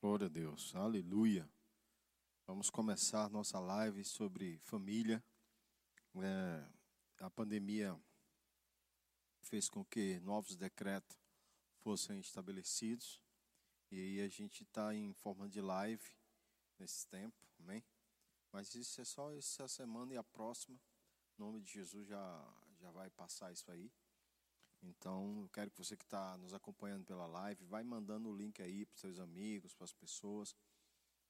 Glória a Deus, aleluia. Vamos começar nossa live sobre família. É, a pandemia fez com que novos decretos fossem estabelecidos e aí a gente está em forma de live nesse tempo, amém? Mas isso é só essa semana e a próxima. Em nome de Jesus já, já vai passar isso aí. Então, eu quero que você que está nos acompanhando pela live, vai mandando o link aí para seus amigos, para as pessoas.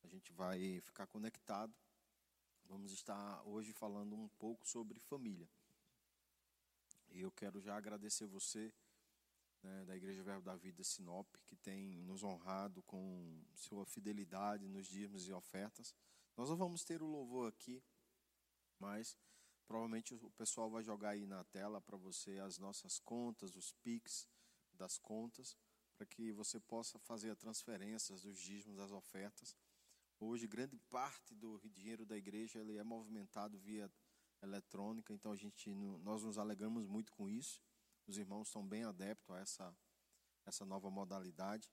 A gente vai ficar conectado. Vamos estar hoje falando um pouco sobre família. E eu quero já agradecer você né, da Igreja Verbo da Vida Sinop, que tem nos honrado com sua fidelidade nos dízimos e ofertas. Nós não vamos ter o louvor aqui, mas Provavelmente o pessoal vai jogar aí na tela para você as nossas contas, os PIX das contas, para que você possa fazer a transferência dos dízimos, das ofertas. Hoje, grande parte do dinheiro da igreja ele é movimentado via eletrônica, então a gente, nós nos alegramos muito com isso. Os irmãos estão bem adeptos a essa, essa nova modalidade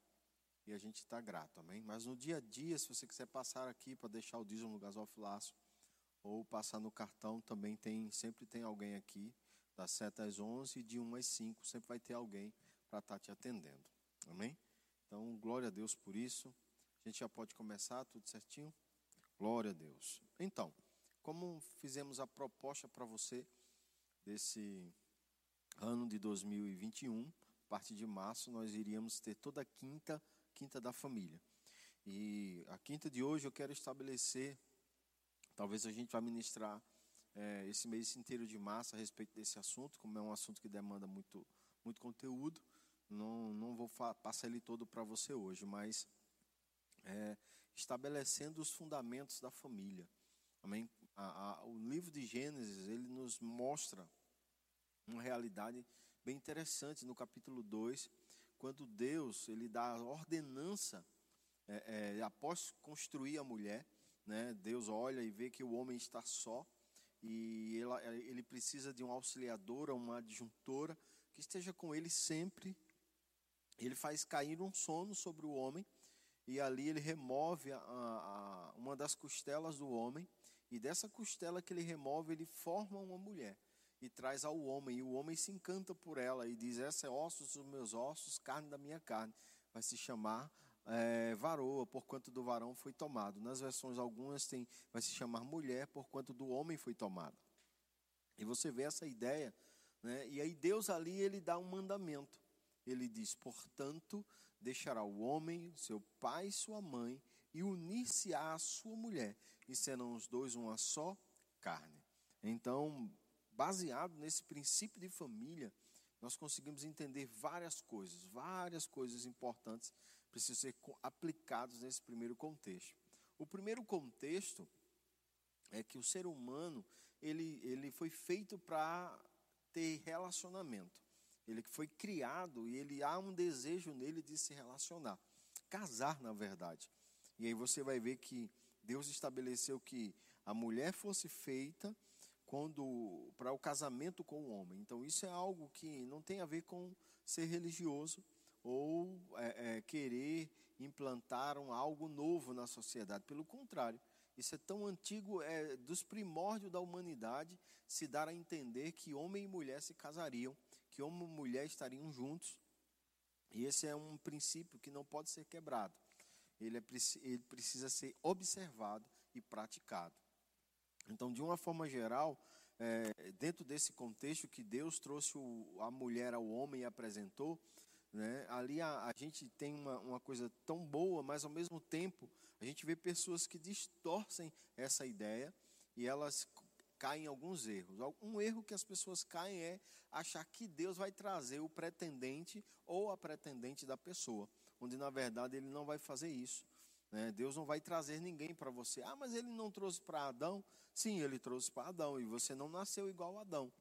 e a gente está grato, amém? Mas no dia a dia, se você quiser passar aqui para deixar o dízimo no gasofilaço, ou passar no cartão também tem, sempre tem alguém aqui, das 7 às 11 e de 1 às 5, sempre vai ter alguém para estar tá te atendendo. Amém? Então, glória a Deus por isso. A gente já pode começar, tudo certinho? Glória a Deus. Então, como fizemos a proposta para você desse ano de 2021, a partir de março nós iríamos ter toda a quinta, quinta da família. E a quinta de hoje eu quero estabelecer Talvez a gente vá ministrar é, esse mês inteiro de massa a respeito desse assunto, como é um assunto que demanda muito, muito conteúdo. Não, não vou passar ele todo para você hoje, mas é, estabelecendo os fundamentos da família. Amém? A, a, o livro de Gênesis ele nos mostra uma realidade bem interessante no capítulo 2, quando Deus ele dá a ordenança é, é, após construir a mulher, né? Deus olha e vê que o homem está só e ele precisa de um auxiliador, uma adjuntora que esteja com ele sempre. Ele faz cair um sono sobre o homem e ali ele remove a, a, uma das costelas do homem e dessa costela que ele remove ele forma uma mulher e traz ao homem e o homem se encanta por ela e diz essa é ossos dos meus ossos, carne da minha carne. Vai se chamar é, varoa, por quanto do varão foi tomado. Nas versões algumas tem, vai se chamar mulher, por quanto do homem foi tomado. E você vê essa ideia, né? e aí Deus ali ele dá um mandamento. Ele diz: portanto, deixará o homem, seu pai e sua mãe, e unir-se à sua mulher, e serão os dois uma só carne. Então, baseado nesse princípio de família, nós conseguimos entender várias coisas, várias coisas importantes precisam ser aplicados nesse primeiro contexto. O primeiro contexto é que o ser humano ele, ele foi feito para ter relacionamento. Ele foi criado e ele há um desejo nele de se relacionar, casar na verdade. E aí você vai ver que Deus estabeleceu que a mulher fosse feita quando para o casamento com o homem. Então isso é algo que não tem a ver com ser religioso, ou é, é, querer implantar um, algo novo na sociedade. Pelo contrário, isso é tão antigo, é dos primórdios da humanidade, se dar a entender que homem e mulher se casariam, que homem e mulher estariam juntos. E esse é um princípio que não pode ser quebrado. Ele, é, ele precisa ser observado e praticado. Então, de uma forma geral, é, dentro desse contexto que Deus trouxe o, a mulher ao homem e apresentou, né? Ali a, a gente tem uma, uma coisa tão boa, mas ao mesmo tempo a gente vê pessoas que distorcem essa ideia e elas caem em alguns erros. Um erro que as pessoas caem é achar que Deus vai trazer o pretendente ou a pretendente da pessoa, onde na verdade ele não vai fazer isso. Né? Deus não vai trazer ninguém para você. Ah, mas ele não trouxe para Adão? Sim, ele trouxe para Adão e você não nasceu igual a Adão.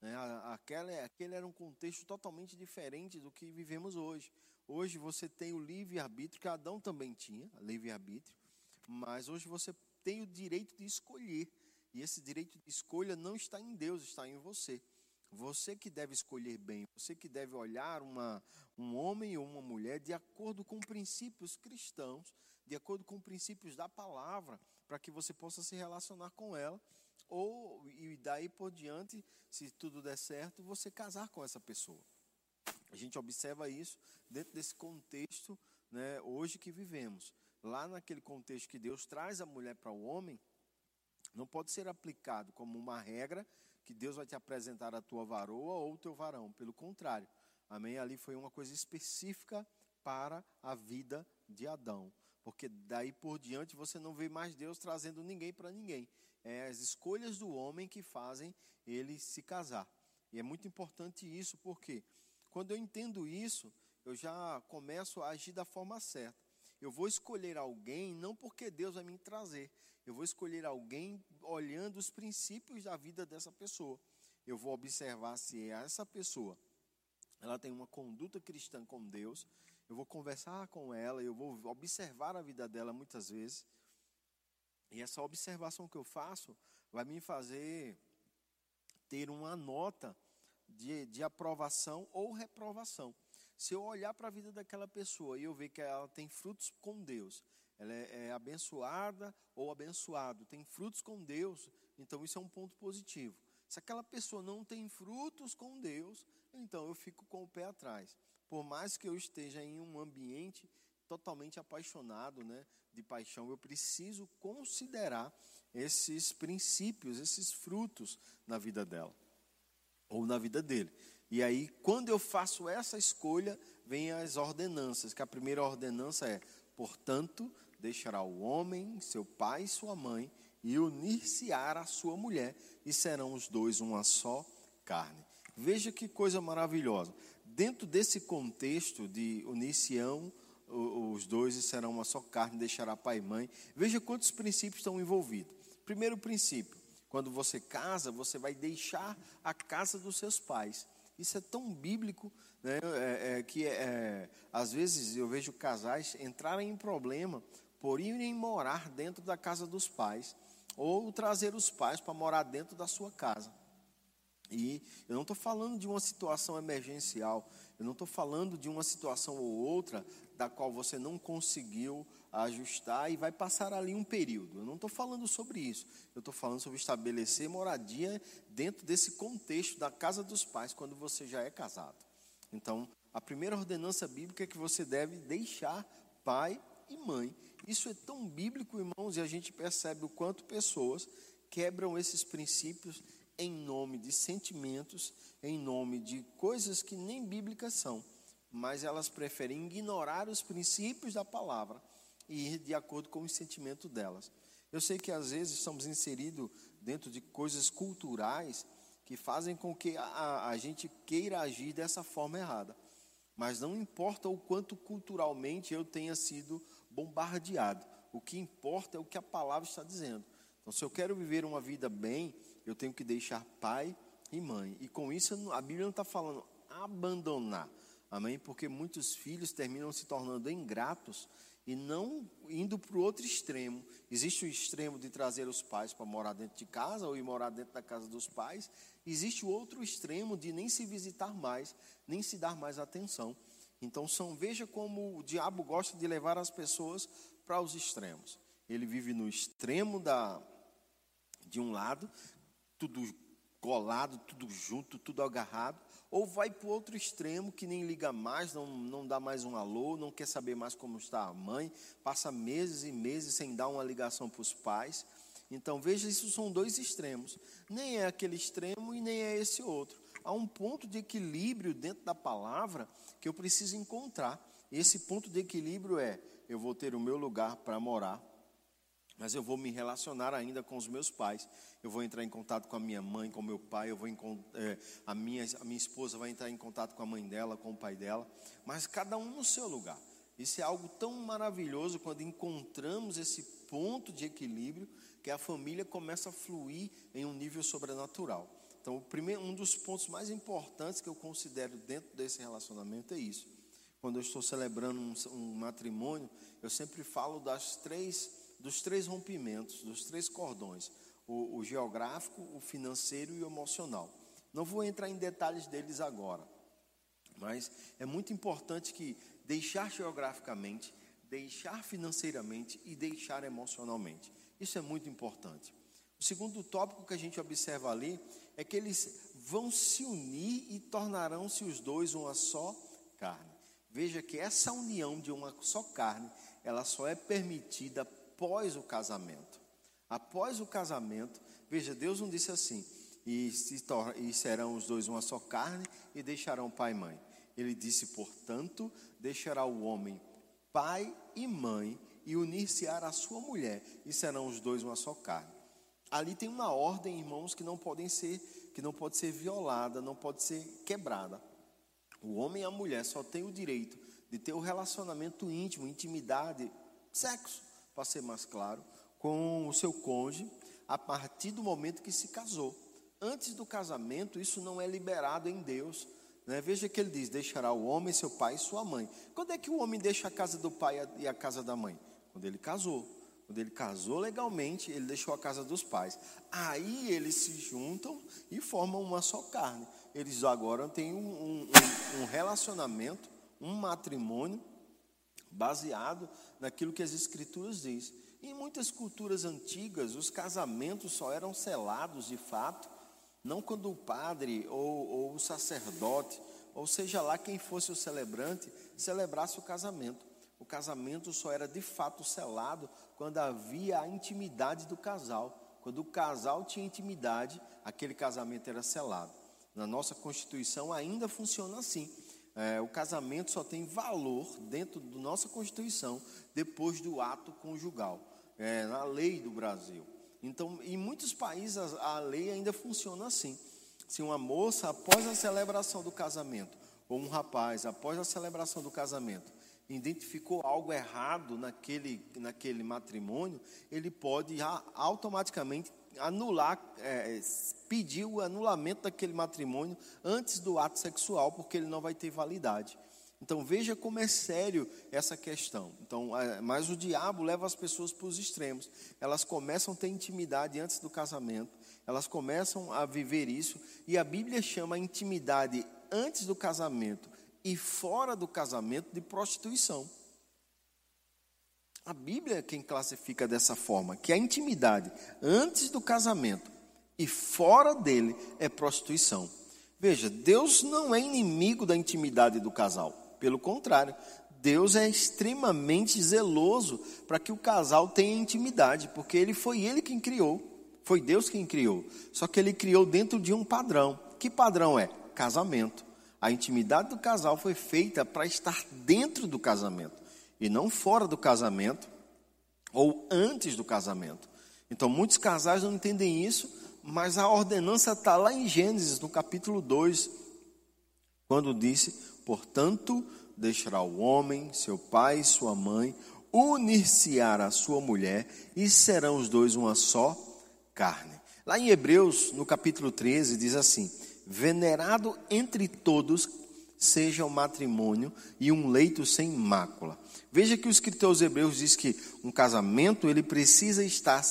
Né? Aquela, aquele era um contexto totalmente diferente do que vivemos hoje. Hoje você tem o livre-arbítrio, que Adão também tinha, livre-arbítrio, mas hoje você tem o direito de escolher. E esse direito de escolha não está em Deus, está em você. Você que deve escolher bem, você que deve olhar uma, um homem ou uma mulher de acordo com princípios cristãos, de acordo com princípios da palavra, para que você possa se relacionar com ela, ou e daí por diante, se tudo der certo, você casar com essa pessoa. A gente observa isso dentro desse contexto, né, hoje que vivemos. Lá naquele contexto que Deus traz a mulher para o homem, não pode ser aplicado como uma regra que Deus vai te apresentar a tua varoa ou o teu varão. Pelo contrário, amém? Ali foi uma coisa específica para a vida de Adão. Porque daí por diante você não vê mais Deus trazendo ninguém para ninguém. É as escolhas do homem que fazem ele se casar. E é muito importante isso, porque quando eu entendo isso, eu já começo a agir da forma certa. Eu vou escolher alguém não porque Deus vai me trazer, eu vou escolher alguém olhando os princípios da vida dessa pessoa. Eu vou observar se essa pessoa ela tem uma conduta cristã com Deus. Eu vou conversar com ela, eu vou observar a vida dela muitas vezes. E essa observação que eu faço vai me fazer ter uma nota de, de aprovação ou reprovação. Se eu olhar para a vida daquela pessoa e eu ver que ela tem frutos com Deus, ela é, é abençoada ou abençoado, tem frutos com Deus, então isso é um ponto positivo. Se aquela pessoa não tem frutos com Deus, então eu fico com o pé atrás. Por mais que eu esteja em um ambiente totalmente apaixonado, né, de paixão, eu preciso considerar esses princípios, esses frutos na vida dela ou na vida dele. E aí, quando eu faço essa escolha, vem as ordenanças, que a primeira ordenança é: portanto, deixará o homem, seu pai e sua mãe, e unir-se-á a sua mulher, e serão os dois uma só carne. Veja que coisa maravilhosa. Dentro desse contexto de unir-se-ão os dois e serão uma só carne, deixará pai e mãe. Veja quantos princípios estão envolvidos. Primeiro princípio: quando você casa, você vai deixar a casa dos seus pais. Isso é tão bíblico né, é, é, que é, às vezes eu vejo casais entrarem em problema por irem morar dentro da casa dos pais ou trazer os pais para morar dentro da sua casa. E eu não estou falando de uma situação emergencial, eu não estou falando de uma situação ou outra da qual você não conseguiu ajustar e vai passar ali um período. Eu não estou falando sobre isso. Eu estou falando sobre estabelecer moradia dentro desse contexto da casa dos pais quando você já é casado. Então, a primeira ordenança bíblica é que você deve deixar pai e mãe. Isso é tão bíblico, irmãos, e a gente percebe o quanto pessoas quebram esses princípios em nome de sentimentos, em nome de coisas que nem bíblicas são mas elas preferem ignorar os princípios da palavra e ir de acordo com o sentimento delas. Eu sei que às vezes estamos inseridos dentro de coisas culturais que fazem com que a, a gente queira agir dessa forma errada. Mas não importa o quanto culturalmente eu tenha sido bombardeado. O que importa é o que a palavra está dizendo. Então, se eu quero viver uma vida bem, eu tenho que deixar pai e mãe. E com isso, a Bíblia não está falando abandonar. Amém? Porque muitos filhos terminam se tornando ingratos e não indo para o outro extremo. Existe o extremo de trazer os pais para morar dentro de casa ou ir morar dentro da casa dos pais. Existe o outro extremo de nem se visitar mais, nem se dar mais atenção. Então, são, veja como o diabo gosta de levar as pessoas para os extremos. Ele vive no extremo da, de um lado, tudo colado, tudo junto, tudo agarrado ou vai para o outro extremo que nem liga mais, não, não dá mais um alô, não quer saber mais como está a mãe, passa meses e meses sem dar uma ligação para os pais. Então veja, isso são dois extremos. Nem é aquele extremo e nem é esse outro. Há um ponto de equilíbrio dentro da palavra que eu preciso encontrar. Esse ponto de equilíbrio é: eu vou ter o meu lugar para morar, mas eu vou me relacionar ainda com os meus pais. Eu vou entrar em contato com a minha mãe, com o meu pai. Eu vou é, a minha a minha esposa vai entrar em contato com a mãe dela, com o pai dela. Mas cada um no seu lugar. Isso é algo tão maravilhoso quando encontramos esse ponto de equilíbrio que a família começa a fluir em um nível sobrenatural. Então, o primeiro, um dos pontos mais importantes que eu considero dentro desse relacionamento é isso. Quando eu estou celebrando um, um matrimônio, eu sempre falo das três dos três rompimentos, dos três cordões: o, o geográfico, o financeiro e o emocional. Não vou entrar em detalhes deles agora, mas é muito importante que deixar geograficamente, deixar financeiramente e deixar emocionalmente. Isso é muito importante. O segundo tópico que a gente observa ali é que eles vão se unir e tornarão-se os dois uma só carne. Veja que essa união de uma só carne, ela só é permitida após o casamento. Após o casamento, veja, Deus não disse assim, e, se e serão os dois uma só carne e deixarão pai e mãe. Ele disse, portanto, deixará o homem pai e mãe e unir-se-á a sua mulher, e serão os dois uma só carne. Ali tem uma ordem, irmãos, que não podem ser, que não pode ser violada, não pode ser quebrada. O homem e a mulher só têm o direito de ter o um relacionamento íntimo, intimidade, sexo, para ser mais claro, com o seu cônjuge a partir do momento que se casou. Antes do casamento, isso não é liberado em Deus. Né? Veja que ele diz: deixará o homem, seu pai e sua mãe. Quando é que o homem deixa a casa do pai e a casa da mãe? Quando ele casou. Quando ele casou legalmente, ele deixou a casa dos pais. Aí eles se juntam e formam uma só carne. Eles agora têm um, um, um relacionamento, um matrimônio baseado naquilo que as escrituras diz. Em muitas culturas antigas, os casamentos só eram selados de fato, não quando o padre ou, ou o sacerdote, ou seja lá quem fosse o celebrante, celebrasse o casamento. O casamento só era de fato selado quando havia a intimidade do casal. Quando o casal tinha intimidade, aquele casamento era selado. Na nossa Constituição ainda funciona assim. É, o casamento só tem valor dentro da nossa Constituição depois do ato conjugal, é, na lei do Brasil. Então, em muitos países a, a lei ainda funciona assim. Se uma moça, após a celebração do casamento, ou um rapaz, após a celebração do casamento, identificou algo errado naquele, naquele matrimônio, ele pode automaticamente anular, é, pedir o anulamento daquele matrimônio antes do ato sexual, porque ele não vai ter validade. Então veja como é sério essa questão. Então, é, mas o diabo leva as pessoas para os extremos. Elas começam a ter intimidade antes do casamento, elas começam a viver isso, e a Bíblia chama a intimidade antes do casamento e fora do casamento de prostituição. A Bíblia é quem classifica dessa forma, que a intimidade antes do casamento e fora dele é prostituição. Veja, Deus não é inimigo da intimidade do casal, pelo contrário, Deus é extremamente zeloso para que o casal tenha intimidade, porque ele foi ele quem criou, foi Deus quem criou. Só que ele criou dentro de um padrão. Que padrão é? Casamento. A intimidade do casal foi feita para estar dentro do casamento e não fora do casamento ou antes do casamento. Então, muitos casais não entendem isso, mas a ordenança está lá em Gênesis, no capítulo 2, quando disse: Portanto, deixará o homem, seu pai e sua mãe, unir-se-á a sua mulher, e serão os dois uma só carne. Lá em Hebreus, no capítulo 13, diz assim: venerado entre todos seja o matrimônio e um leito sem mácula. Veja que o escritor aos Hebreus diz que um casamento ele precisa estar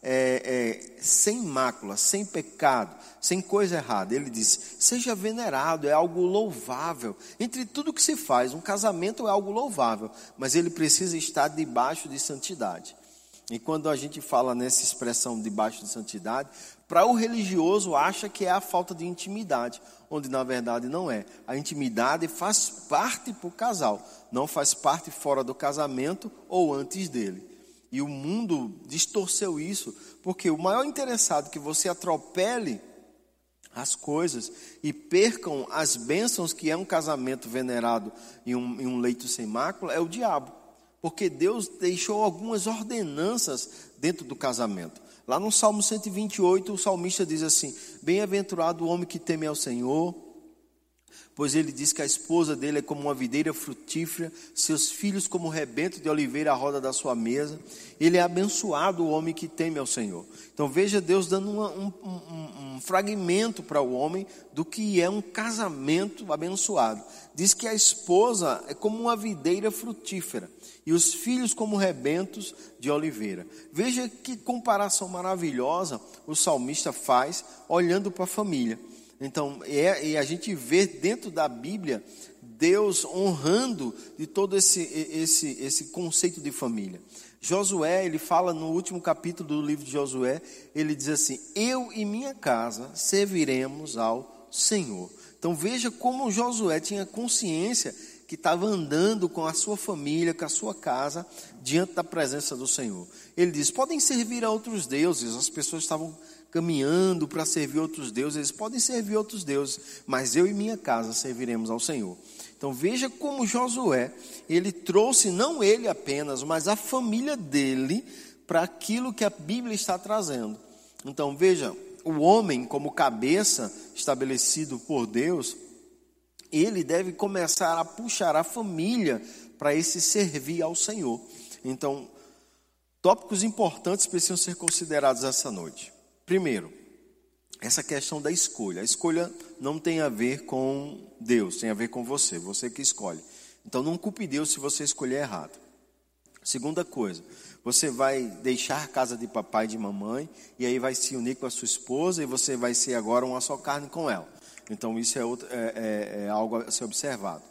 é, é, sem mácula, sem pecado, sem coisa errada. Ele diz: seja venerado, é algo louvável. Entre tudo que se faz, um casamento é algo louvável, mas ele precisa estar debaixo de santidade. E quando a gente fala nessa expressão debaixo de santidade, para o religioso acha que é a falta de intimidade, onde na verdade não é. A intimidade faz parte para o casal, não faz parte fora do casamento ou antes dele. E o mundo distorceu isso, porque o maior interessado que você atropele as coisas e percam as bênçãos que é um casamento venerado em um, em um leito sem mácula é o diabo porque Deus deixou algumas ordenanças dentro do casamento. Lá no Salmo 128, o salmista diz assim: Bem-aventurado o homem que teme ao Senhor, pois ele diz que a esposa dele é como uma videira frutífera, seus filhos como rebento de oliveira à roda da sua mesa. Ele é abençoado o homem que teme ao Senhor. Então veja Deus dando uma, um, um, um fragmento para o homem do que é um casamento abençoado. Diz que a esposa é como uma videira frutífera e os filhos como rebentos de oliveira. Veja que comparação maravilhosa o salmista faz olhando para a família. Então, é, e a gente vê dentro da Bíblia Deus honrando de todo esse, esse, esse conceito de família. Josué, ele fala no último capítulo do livro de Josué, ele diz assim: Eu e minha casa serviremos ao Senhor. Então veja como Josué tinha consciência que estava andando com a sua família, com a sua casa, diante da presença do Senhor. Ele diz: podem servir a outros deuses. As pessoas estavam caminhando para servir outros deuses, eles podem servir outros deuses, mas eu e minha casa serviremos ao Senhor. Então veja como Josué, ele trouxe não ele apenas, mas a família dele para aquilo que a Bíblia está trazendo. Então veja, o homem como cabeça estabelecido por Deus, ele deve começar a puxar a família para esse servir ao Senhor. Então, tópicos importantes precisam ser considerados essa noite. Primeiro, essa questão da escolha. A escolha não tem a ver com Deus, tem a ver com você, você que escolhe. Então não culpe Deus se você escolher errado. Segunda coisa, você vai deixar a casa de papai e de mamãe, e aí vai se unir com a sua esposa, e você vai ser agora uma só carne com ela. Então isso é, outro, é, é, é algo a ser observado.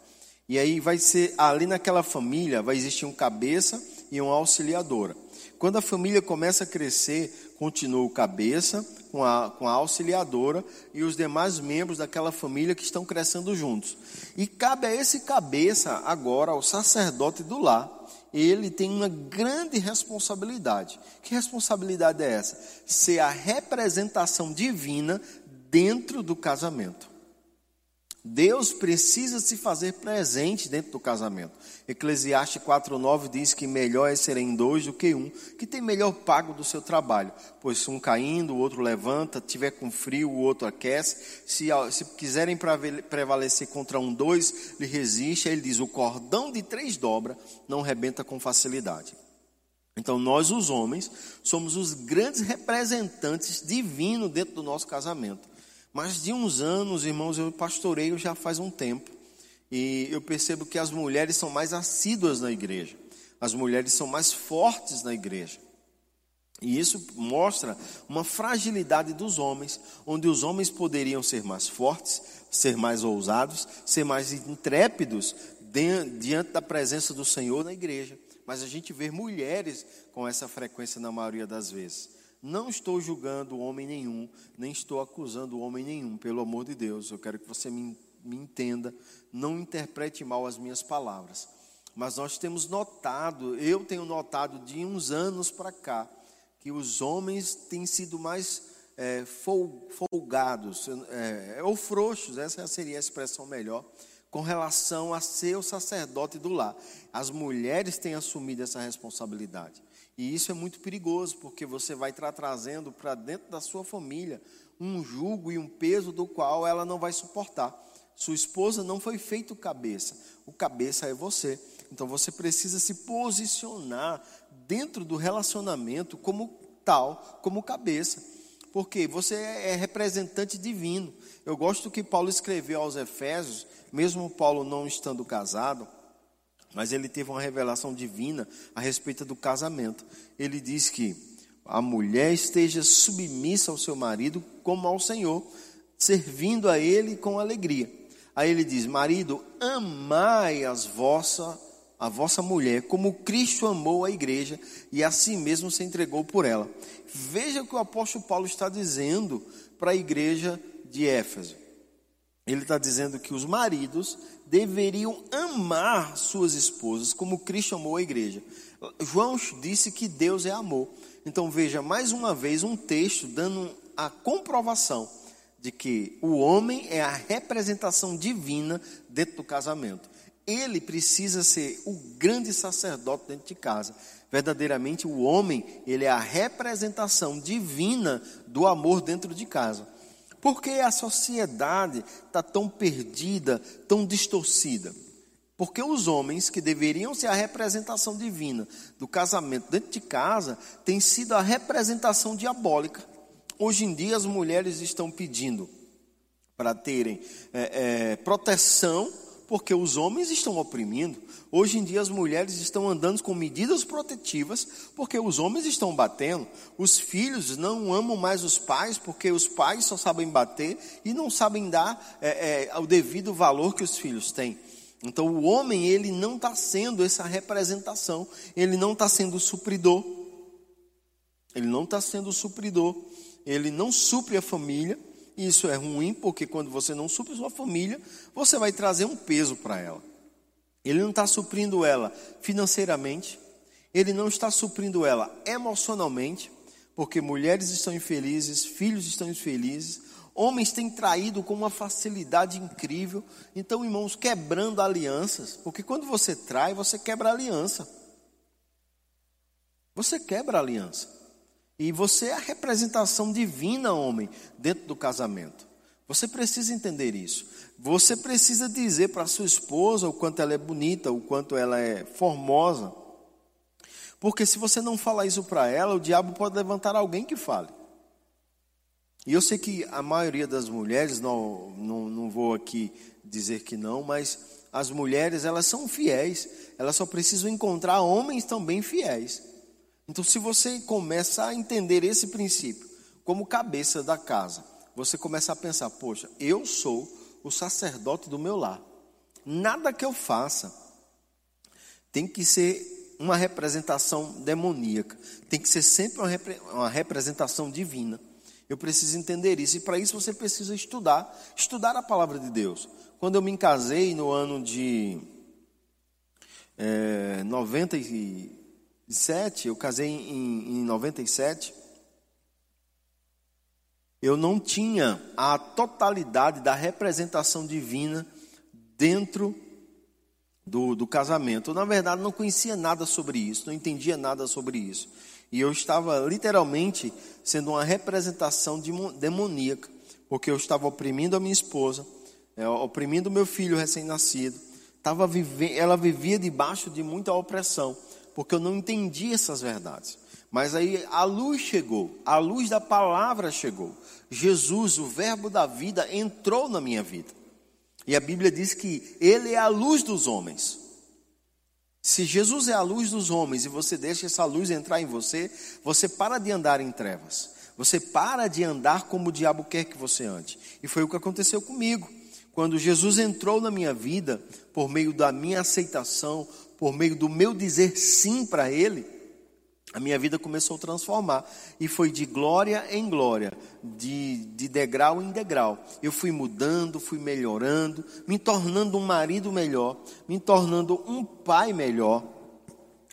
E aí vai ser, ali naquela família, vai existir um cabeça e uma auxiliadora. Quando a família começa a crescer, continua o cabeça, com a, com a auxiliadora e os demais membros daquela família que estão crescendo juntos. E cabe a esse cabeça agora, ao sacerdote do lar, ele tem uma grande responsabilidade. Que responsabilidade é essa? Ser a representação divina dentro do casamento. Deus precisa se fazer presente dentro do casamento. Eclesiastes 4,9 diz que melhor é serem dois do que um, que tem melhor pago do seu trabalho. Pois se um caindo, o outro levanta, tiver com frio, o outro aquece. Se, se quiserem prevalecer contra um, dois lhe resiste. Ele diz: o cordão de três dobra não rebenta com facilidade. Então, nós, os homens, somos os grandes representantes divinos dentro do nosso casamento. Mas de uns anos, irmãos, eu pastoreio já faz um tempo. E eu percebo que as mulheres são mais assíduas na igreja. As mulheres são mais fortes na igreja. E isso mostra uma fragilidade dos homens, onde os homens poderiam ser mais fortes, ser mais ousados, ser mais intrépidos diante da presença do Senhor na igreja. Mas a gente vê mulheres com essa frequência na maioria das vezes. Não estou julgando homem nenhum, nem estou acusando homem nenhum, pelo amor de Deus. Eu quero que você me, me entenda, não interprete mal as minhas palavras. Mas nós temos notado, eu tenho notado de uns anos para cá, que os homens têm sido mais é, folgados, é, ou frouxos, essa seria a expressão melhor, com relação a ser o sacerdote do lar. As mulheres têm assumido essa responsabilidade. E isso é muito perigoso, porque você vai estar trazendo para dentro da sua família um jugo e um peso do qual ela não vai suportar. Sua esposa não foi feito cabeça, o cabeça é você. Então você precisa se posicionar dentro do relacionamento como tal, como cabeça. Porque você é representante divino. Eu gosto que Paulo escreveu aos Efésios, mesmo Paulo não estando casado, mas ele teve uma revelação divina a respeito do casamento. Ele diz que a mulher esteja submissa ao seu marido como ao Senhor, servindo a ele com alegria. Aí ele diz: Marido, amai as vossa, a vossa mulher, como Cristo amou a igreja e a si mesmo se entregou por ela. Veja o que o apóstolo Paulo está dizendo para a igreja de Éfeso. Ele está dizendo que os maridos deveriam amar suas esposas como Cristo amou a igreja. João disse que Deus é amor. Então veja mais uma vez um texto dando a comprovação de que o homem é a representação divina dentro do casamento. Ele precisa ser o grande sacerdote dentro de casa. Verdadeiramente o homem, ele é a representação divina do amor dentro de casa. Por que a sociedade está tão perdida, tão distorcida? Porque os homens, que deveriam ser a representação divina do casamento dentro de casa, têm sido a representação diabólica. Hoje em dia, as mulheres estão pedindo para terem é, é, proteção Porque os homens estão oprimindo. Hoje em dia as mulheres estão andando com medidas protetivas porque os homens estão batendo. Os filhos não amam mais os pais porque os pais só sabem bater e não sabem dar é, é, o devido valor que os filhos têm. Então o homem ele não está sendo essa representação, ele não está sendo supridor, ele não está sendo supridor, ele não supre a família. Isso é ruim porque quando você não supre sua família, você vai trazer um peso para ela. Ele não está suprindo ela financeiramente, ele não está suprindo ela emocionalmente, porque mulheres estão infelizes, filhos estão infelizes, Homens têm traído com uma facilidade incrível. Então, irmãos, quebrando alianças, porque quando você trai, você quebra a aliança. Você quebra a aliança. E você é a representação divina, homem, dentro do casamento. Você precisa entender isso. Você precisa dizer para sua esposa o quanto ela é bonita, o quanto ela é formosa. Porque se você não falar isso para ela, o diabo pode levantar alguém que fale. E eu sei que a maioria das mulheres, não, não, não vou aqui dizer que não, mas as mulheres, elas são fiéis, elas só precisam encontrar homens também fiéis. Então, se você começa a entender esse princípio como cabeça da casa, você começa a pensar: poxa, eu sou o sacerdote do meu lar. Nada que eu faça tem que ser uma representação demoníaca, tem que ser sempre uma, repre uma representação divina. Eu preciso entender isso. E para isso você precisa estudar, estudar a palavra de Deus. Quando eu me casei no ano de é, 97, eu casei em, em 97, eu não tinha a totalidade da representação divina dentro do, do casamento. Eu, na verdade, não conhecia nada sobre isso, não entendia nada sobre isso. E eu estava literalmente sendo uma representação demoníaca, porque eu estava oprimindo a minha esposa, é, oprimindo meu filho recém-nascido. ela vivia debaixo de muita opressão, porque eu não entendia essas verdades. Mas aí a luz chegou, a luz da palavra chegou. Jesus, o Verbo da vida, entrou na minha vida. E a Bíblia diz que Ele é a luz dos homens. Se Jesus é a luz dos homens e você deixa essa luz entrar em você, você para de andar em trevas. Você para de andar como o diabo quer que você ande. E foi o que aconteceu comigo. Quando Jesus entrou na minha vida, por meio da minha aceitação, por meio do meu dizer sim para Ele, a minha vida começou a transformar. E foi de glória em glória, de, de degrau em degrau. Eu fui mudando, fui melhorando, me tornando um marido melhor, me tornando um pai melhor,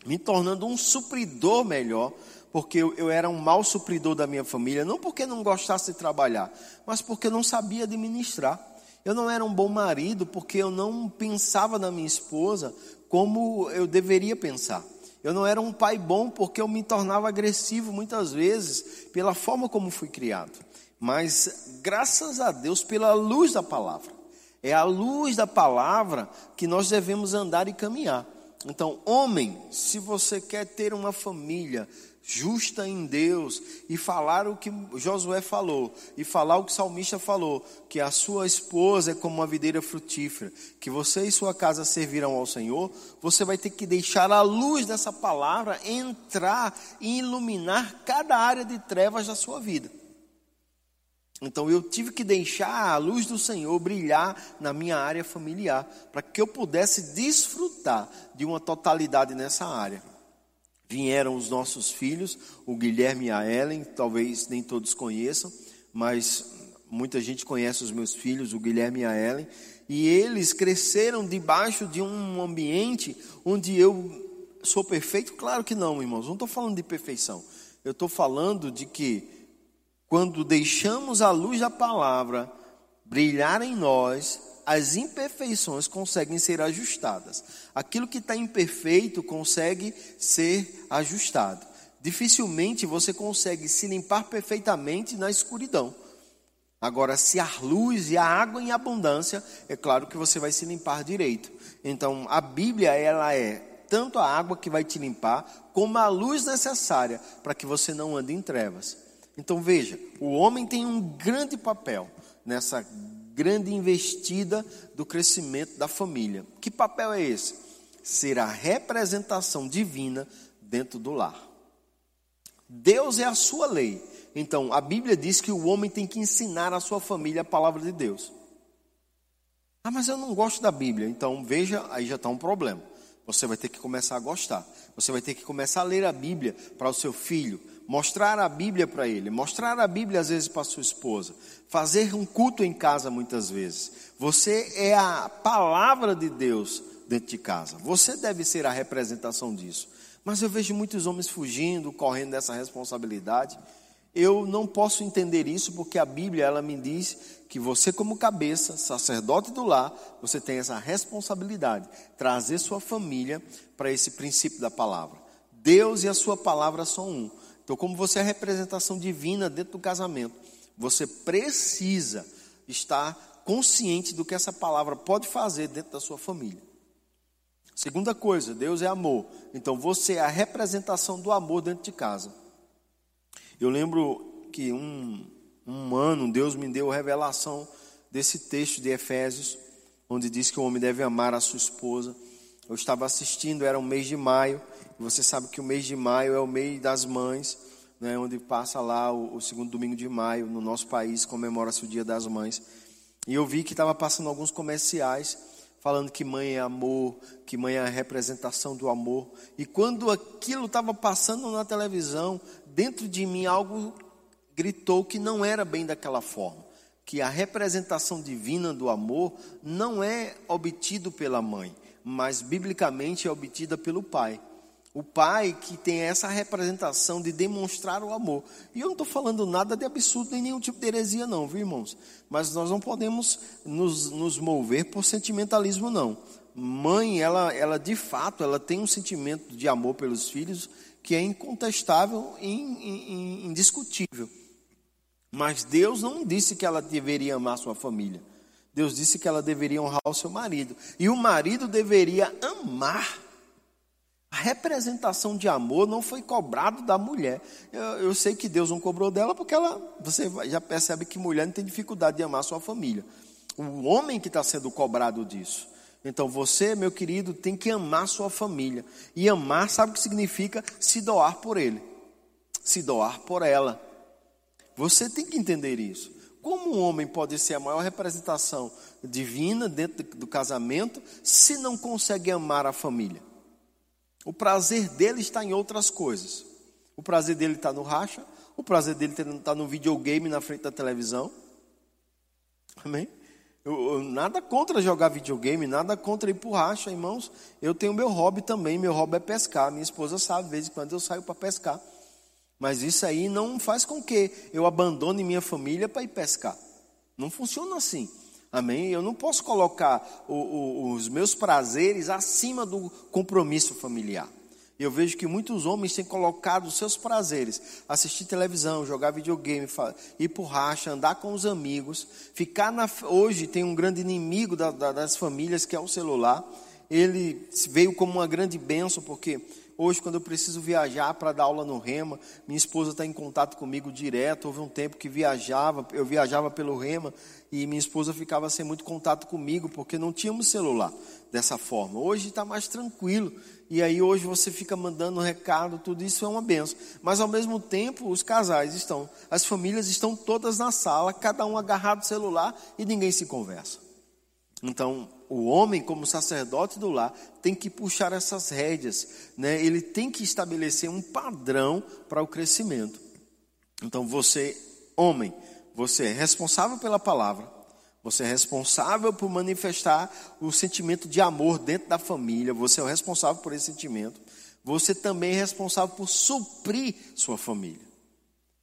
me tornando um supridor melhor, porque eu, era um mau supridor da minha família, não porque não gostasse de trabalhar, mas porque não sabia administrar. Eu não era um bom marido porque eu não pensava na minha esposa como eu deveria pensar. Eu não era um pai bom porque eu me tornava agressivo muitas vezes pela forma como fui criado. Mas graças a Deus pela luz da palavra. É a luz da palavra que nós devemos andar e caminhar. Então, homem, se você quer ter uma família justa em Deus e falar o que Josué falou e falar o que o salmista falou, que a sua esposa é como uma videira frutífera, que você e sua casa servirão ao Senhor, você vai ter que deixar a luz dessa palavra entrar e iluminar cada área de trevas da sua vida. Então eu tive que deixar a luz do Senhor brilhar na minha área familiar, para que eu pudesse desfrutar de uma totalidade nessa área vieram os nossos filhos, o Guilherme e a Ellen, talvez nem todos conheçam, mas muita gente conhece os meus filhos, o Guilherme e a Ellen, e eles cresceram debaixo de um ambiente onde eu sou perfeito? Claro que não, irmãos, não estou falando de perfeição, eu estou falando de que quando deixamos a luz da palavra brilhar em nós, as imperfeições conseguem ser ajustadas. Aquilo que está imperfeito consegue ser ajustado. Dificilmente você consegue se limpar perfeitamente na escuridão. Agora, se há luz e há água em abundância, é claro que você vai se limpar direito. Então, a Bíblia, ela é tanto a água que vai te limpar, como a luz necessária para que você não ande em trevas. Então, veja, o homem tem um grande papel nessa grande investida do crescimento da família. Que papel é esse? Ser a representação divina dentro do lar. Deus é a sua lei. Então, a Bíblia diz que o homem tem que ensinar a sua família a palavra de Deus. Ah, mas eu não gosto da Bíblia. Então, veja, aí já está um problema. Você vai ter que começar a gostar. Você vai ter que começar a ler a Bíblia para o seu filho, mostrar a Bíblia para ele, mostrar a Bíblia às vezes para sua esposa, fazer um culto em casa muitas vezes. Você é a palavra de Deus dentro de casa. Você deve ser a representação disso. Mas eu vejo muitos homens fugindo, correndo dessa responsabilidade. Eu não posso entender isso porque a Bíblia ela me diz que você como cabeça, sacerdote do lar, você tem essa responsabilidade, trazer sua família para esse princípio da palavra. Deus e a sua palavra são um. Então, como você é a representação divina dentro do casamento, você precisa estar consciente do que essa palavra pode fazer dentro da sua família. Segunda coisa, Deus é amor. Então, você é a representação do amor dentro de casa. Eu lembro que um, um ano Deus me deu a revelação desse texto de Efésios, onde diz que o homem deve amar a sua esposa. Eu estava assistindo, era um mês de maio, você sabe que o mês de maio é o mês das mães, né, onde passa lá o, o segundo domingo de maio, no nosso país, comemora-se o Dia das Mães. E eu vi que estava passando alguns comerciais falando que mãe é amor, que mãe é a representação do amor. E quando aquilo estava passando na televisão, dentro de mim algo gritou que não era bem daquela forma. Que a representação divina do amor não é obtido pela mãe, mas biblicamente é obtida pelo pai. O pai que tem essa representação de demonstrar o amor. E eu não estou falando nada de absurdo nem nenhum tipo de heresia, não, viu, irmãos? Mas nós não podemos nos, nos mover por sentimentalismo, não. Mãe, ela, ela de fato, ela tem um sentimento de amor pelos filhos que é incontestável e indiscutível. Mas Deus não disse que ela deveria amar sua família. Deus disse que ela deveria honrar o seu marido. E o marido deveria amar a representação de amor não foi cobrado da mulher. Eu, eu, sei que Deus não cobrou dela porque ela, você já percebe que mulher não tem dificuldade de amar sua família. O homem que está sendo cobrado disso. Então você, meu querido, tem que amar sua família. E amar, sabe o que significa? Se doar por ele. Se doar por ela. Você tem que entender isso. Como um homem pode ser a maior representação divina dentro do casamento se não consegue amar a família? O prazer dele está em outras coisas. O prazer dele está no racha, o prazer dele está no videogame na frente da televisão. Amém? Eu, eu, nada contra jogar videogame, nada contra ir para racha, irmãos. Eu tenho meu hobby também, meu hobby é pescar. Minha esposa sabe, de vez em quando eu saio para pescar. Mas isso aí não faz com que eu abandone minha família para ir pescar. Não funciona assim. Amém? Eu não posso colocar o, o, os meus prazeres acima do compromisso familiar. Eu vejo que muitos homens têm colocado os seus prazeres, assistir televisão, jogar videogame, ir por racha, andar com os amigos, ficar na. Hoje tem um grande inimigo da, da, das famílias que é o celular. Ele veio como uma grande bênção, porque Hoje, quando eu preciso viajar para dar aula no Rema, minha esposa está em contato comigo direto. Houve um tempo que viajava, eu viajava pelo Rema e minha esposa ficava sem muito contato comigo porque não tínhamos celular dessa forma. Hoje está mais tranquilo e aí hoje você fica mandando recado, tudo isso é uma benção. Mas ao mesmo tempo, os casais estão, as famílias estão todas na sala, cada um agarrado no celular e ninguém se conversa. Então, o homem, como sacerdote do lar, tem que puxar essas rédeas, né? ele tem que estabelecer um padrão para o crescimento. Então, você, homem, você é responsável pela palavra, você é responsável por manifestar o sentimento de amor dentro da família, você é o responsável por esse sentimento, você também é responsável por suprir sua família.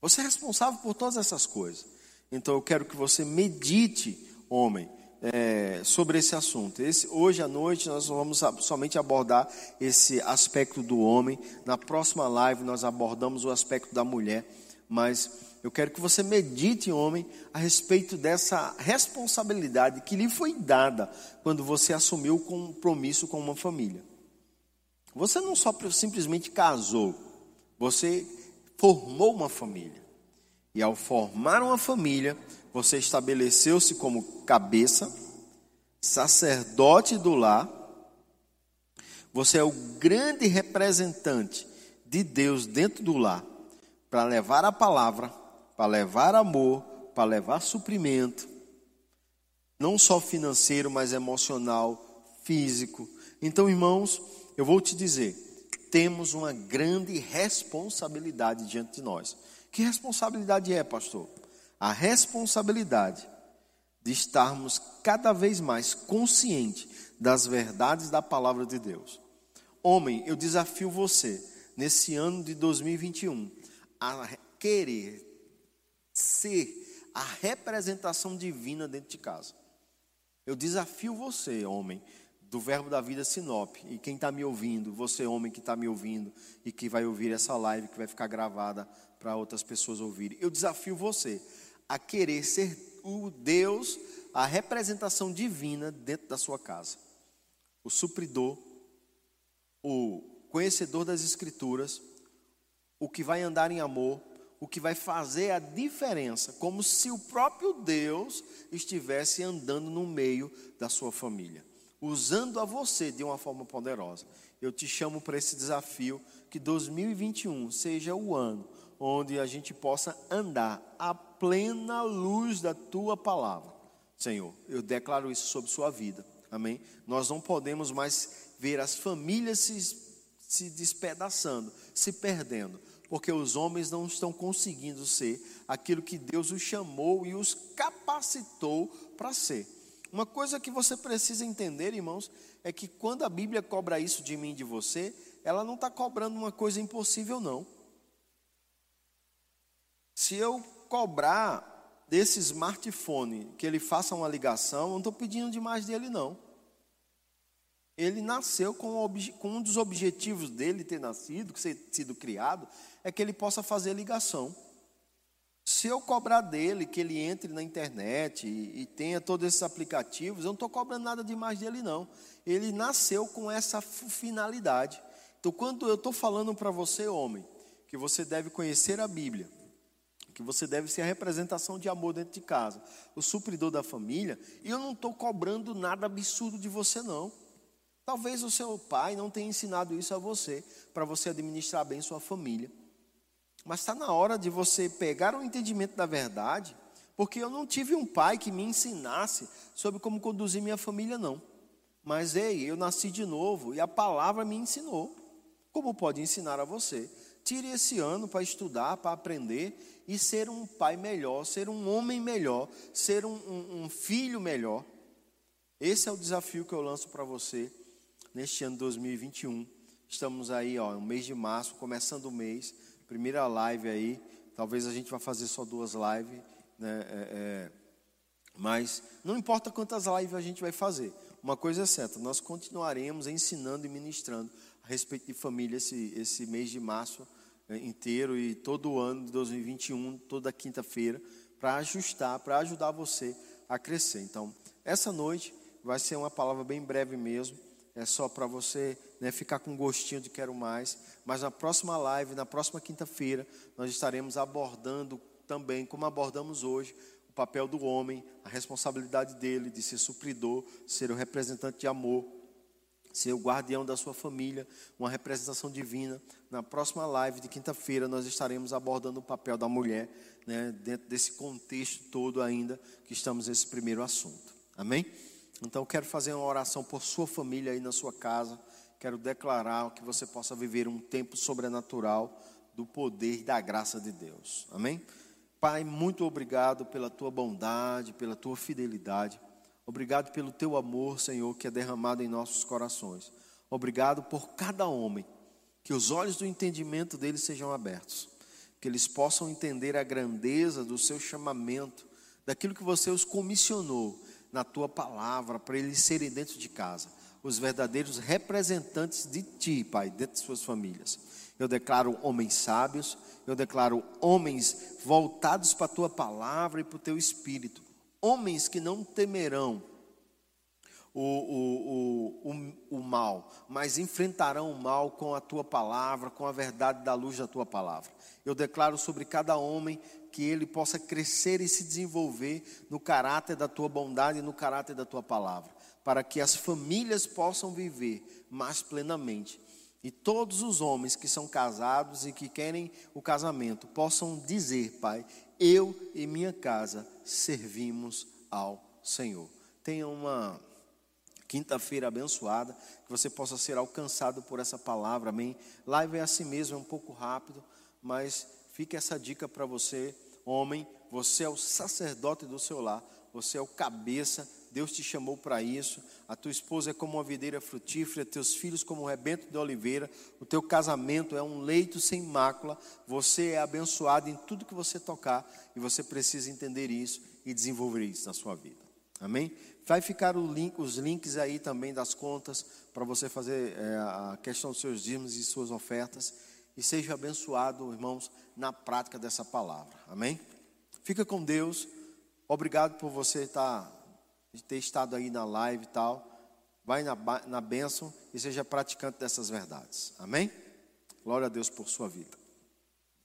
Você é responsável por todas essas coisas. Então, eu quero que você medite, homem é, sobre esse assunto. Esse, hoje à noite nós vamos somente abordar esse aspecto do homem. Na próxima live nós abordamos o aspecto da mulher. Mas eu quero que você medite, homem, a respeito dessa responsabilidade que lhe foi dada quando você assumiu o compromisso com uma família. Você não só simplesmente casou, você formou uma família. E ao formar uma família, você estabeleceu-se como cabeça, sacerdote do lar, você é o grande representante de Deus dentro do lar, para levar a palavra, para levar amor, para levar suprimento, não só financeiro, mas emocional, físico. Então, irmãos, eu vou te dizer, temos uma grande responsabilidade diante de nós. Que responsabilidade é, pastor? A responsabilidade de estarmos cada vez mais conscientes das verdades da palavra de Deus. Homem, eu desafio você, nesse ano de 2021, a querer ser a representação divina dentro de casa. Eu desafio você, homem, do Verbo da Vida Sinop, e quem está me ouvindo, você, homem que está me ouvindo e que vai ouvir essa live, que vai ficar gravada para outras pessoas ouvirem. Eu desafio você a querer ser o Deus, a representação divina dentro da sua casa. O supridor, o conhecedor das Escrituras, o que vai andar em amor, o que vai fazer a diferença, como se o próprio Deus estivesse andando no meio da sua família, usando a você de uma forma poderosa. Eu te chamo para esse desafio que 2021 seja o ano onde a gente possa andar à plena luz da tua palavra. Senhor, eu declaro isso sobre sua vida. Amém? Nós não podemos mais ver as famílias se, se despedaçando, se perdendo, porque os homens não estão conseguindo ser aquilo que Deus os chamou e os capacitou para ser. Uma coisa que você precisa entender, irmãos, é que quando a Bíblia cobra isso de mim e de você, ela não está cobrando uma coisa impossível, não. Se eu cobrar desse smartphone que ele faça uma ligação, eu não estou pedindo demais dele, não. Ele nasceu com, com, um dos objetivos dele ter nascido, ter sido criado, é que ele possa fazer ligação. Se eu cobrar dele que ele entre na internet e, e tenha todos esses aplicativos, eu não estou cobrando nada demais dele, não. Ele nasceu com essa finalidade. Então, quando eu estou falando para você, homem, que você deve conhecer a Bíblia, que você deve ser a representação de amor dentro de casa, o supridor da família, e eu não estou cobrando nada absurdo de você, não. Talvez o seu pai não tenha ensinado isso a você, para você administrar bem sua família. Mas está na hora de você pegar o entendimento da verdade, porque eu não tive um pai que me ensinasse sobre como conduzir minha família, não. Mas ei, eu nasci de novo e a palavra me ensinou. Como pode ensinar a você? Tire esse ano para estudar, para aprender e ser um pai melhor, ser um homem melhor, ser um, um, um filho melhor. Esse é o desafio que eu lanço para você neste ano 2021. Estamos aí, ó, no mês de março, começando o mês, primeira live aí. Talvez a gente vá fazer só duas lives, né? É, é, mas não importa quantas lives a gente vai fazer. Uma coisa é certa, nós continuaremos ensinando e ministrando respeito de família esse, esse mês de março né, inteiro e todo o ano de 2021, toda quinta-feira, para ajustar, para ajudar você a crescer. Então, essa noite vai ser uma palavra bem breve mesmo, é só para você né, ficar com gostinho de quero mais. Mas na próxima live, na próxima quinta-feira, nós estaremos abordando também, como abordamos hoje, o papel do homem, a responsabilidade dele de ser supridor, ser o representante de amor ser o guardião da sua família, uma representação divina. Na próxima live de quinta-feira, nós estaremos abordando o papel da mulher, né, dentro desse contexto todo ainda que estamos nesse primeiro assunto. Amém? Então, quero fazer uma oração por sua família aí na sua casa. Quero declarar que você possa viver um tempo sobrenatural do poder e da graça de Deus. Amém? Pai, muito obrigado pela tua bondade, pela tua fidelidade. Obrigado pelo teu amor, Senhor, que é derramado em nossos corações. Obrigado por cada homem, que os olhos do entendimento deles sejam abertos, que eles possam entender a grandeza do seu chamamento, daquilo que você os comissionou na tua palavra, para eles serem dentro de casa, os verdadeiros representantes de ti, Pai, dentro de suas famílias. Eu declaro homens sábios, eu declaro homens voltados para a tua palavra e para o teu espírito homens que não temerão o, o, o, o, mal, mas enfrentarão o mal com a tua palavra, com a verdade da luz da tua palavra. Eu declaro sobre cada homem que ele possa crescer e se desenvolver no caráter da tua bondade e no caráter da tua palavra, para que as famílias possam viver mais plenamente. E todos os homens que são casados e que querem o casamento possam dizer, Pai, eu e minha casa servimos ao Senhor. Tenha uma quinta-feira abençoada, que você possa ser alcançado por essa palavra, amém? Live é assim mesmo, é um pouco rápido, mas fica essa dica para você, homem, você é o sacerdote do seu lar, você é o cabeça, Deus te chamou para isso. A tua esposa é como uma videira frutífera, teus filhos como um rebento de oliveira, o teu casamento é um leito sem mácula. Você é abençoado em tudo que você tocar e você precisa entender isso e desenvolver isso na sua vida. Amém? Vai ficar link, os links aí também das contas para você fazer é, a questão dos seus dízimos e suas ofertas. E seja abençoado, irmãos, na prática dessa palavra. Amém? Fica com Deus. Obrigado por você estar, ter estado aí na live e tal. Vai na, na bênção e seja praticante dessas verdades. Amém? Glória a Deus por sua vida.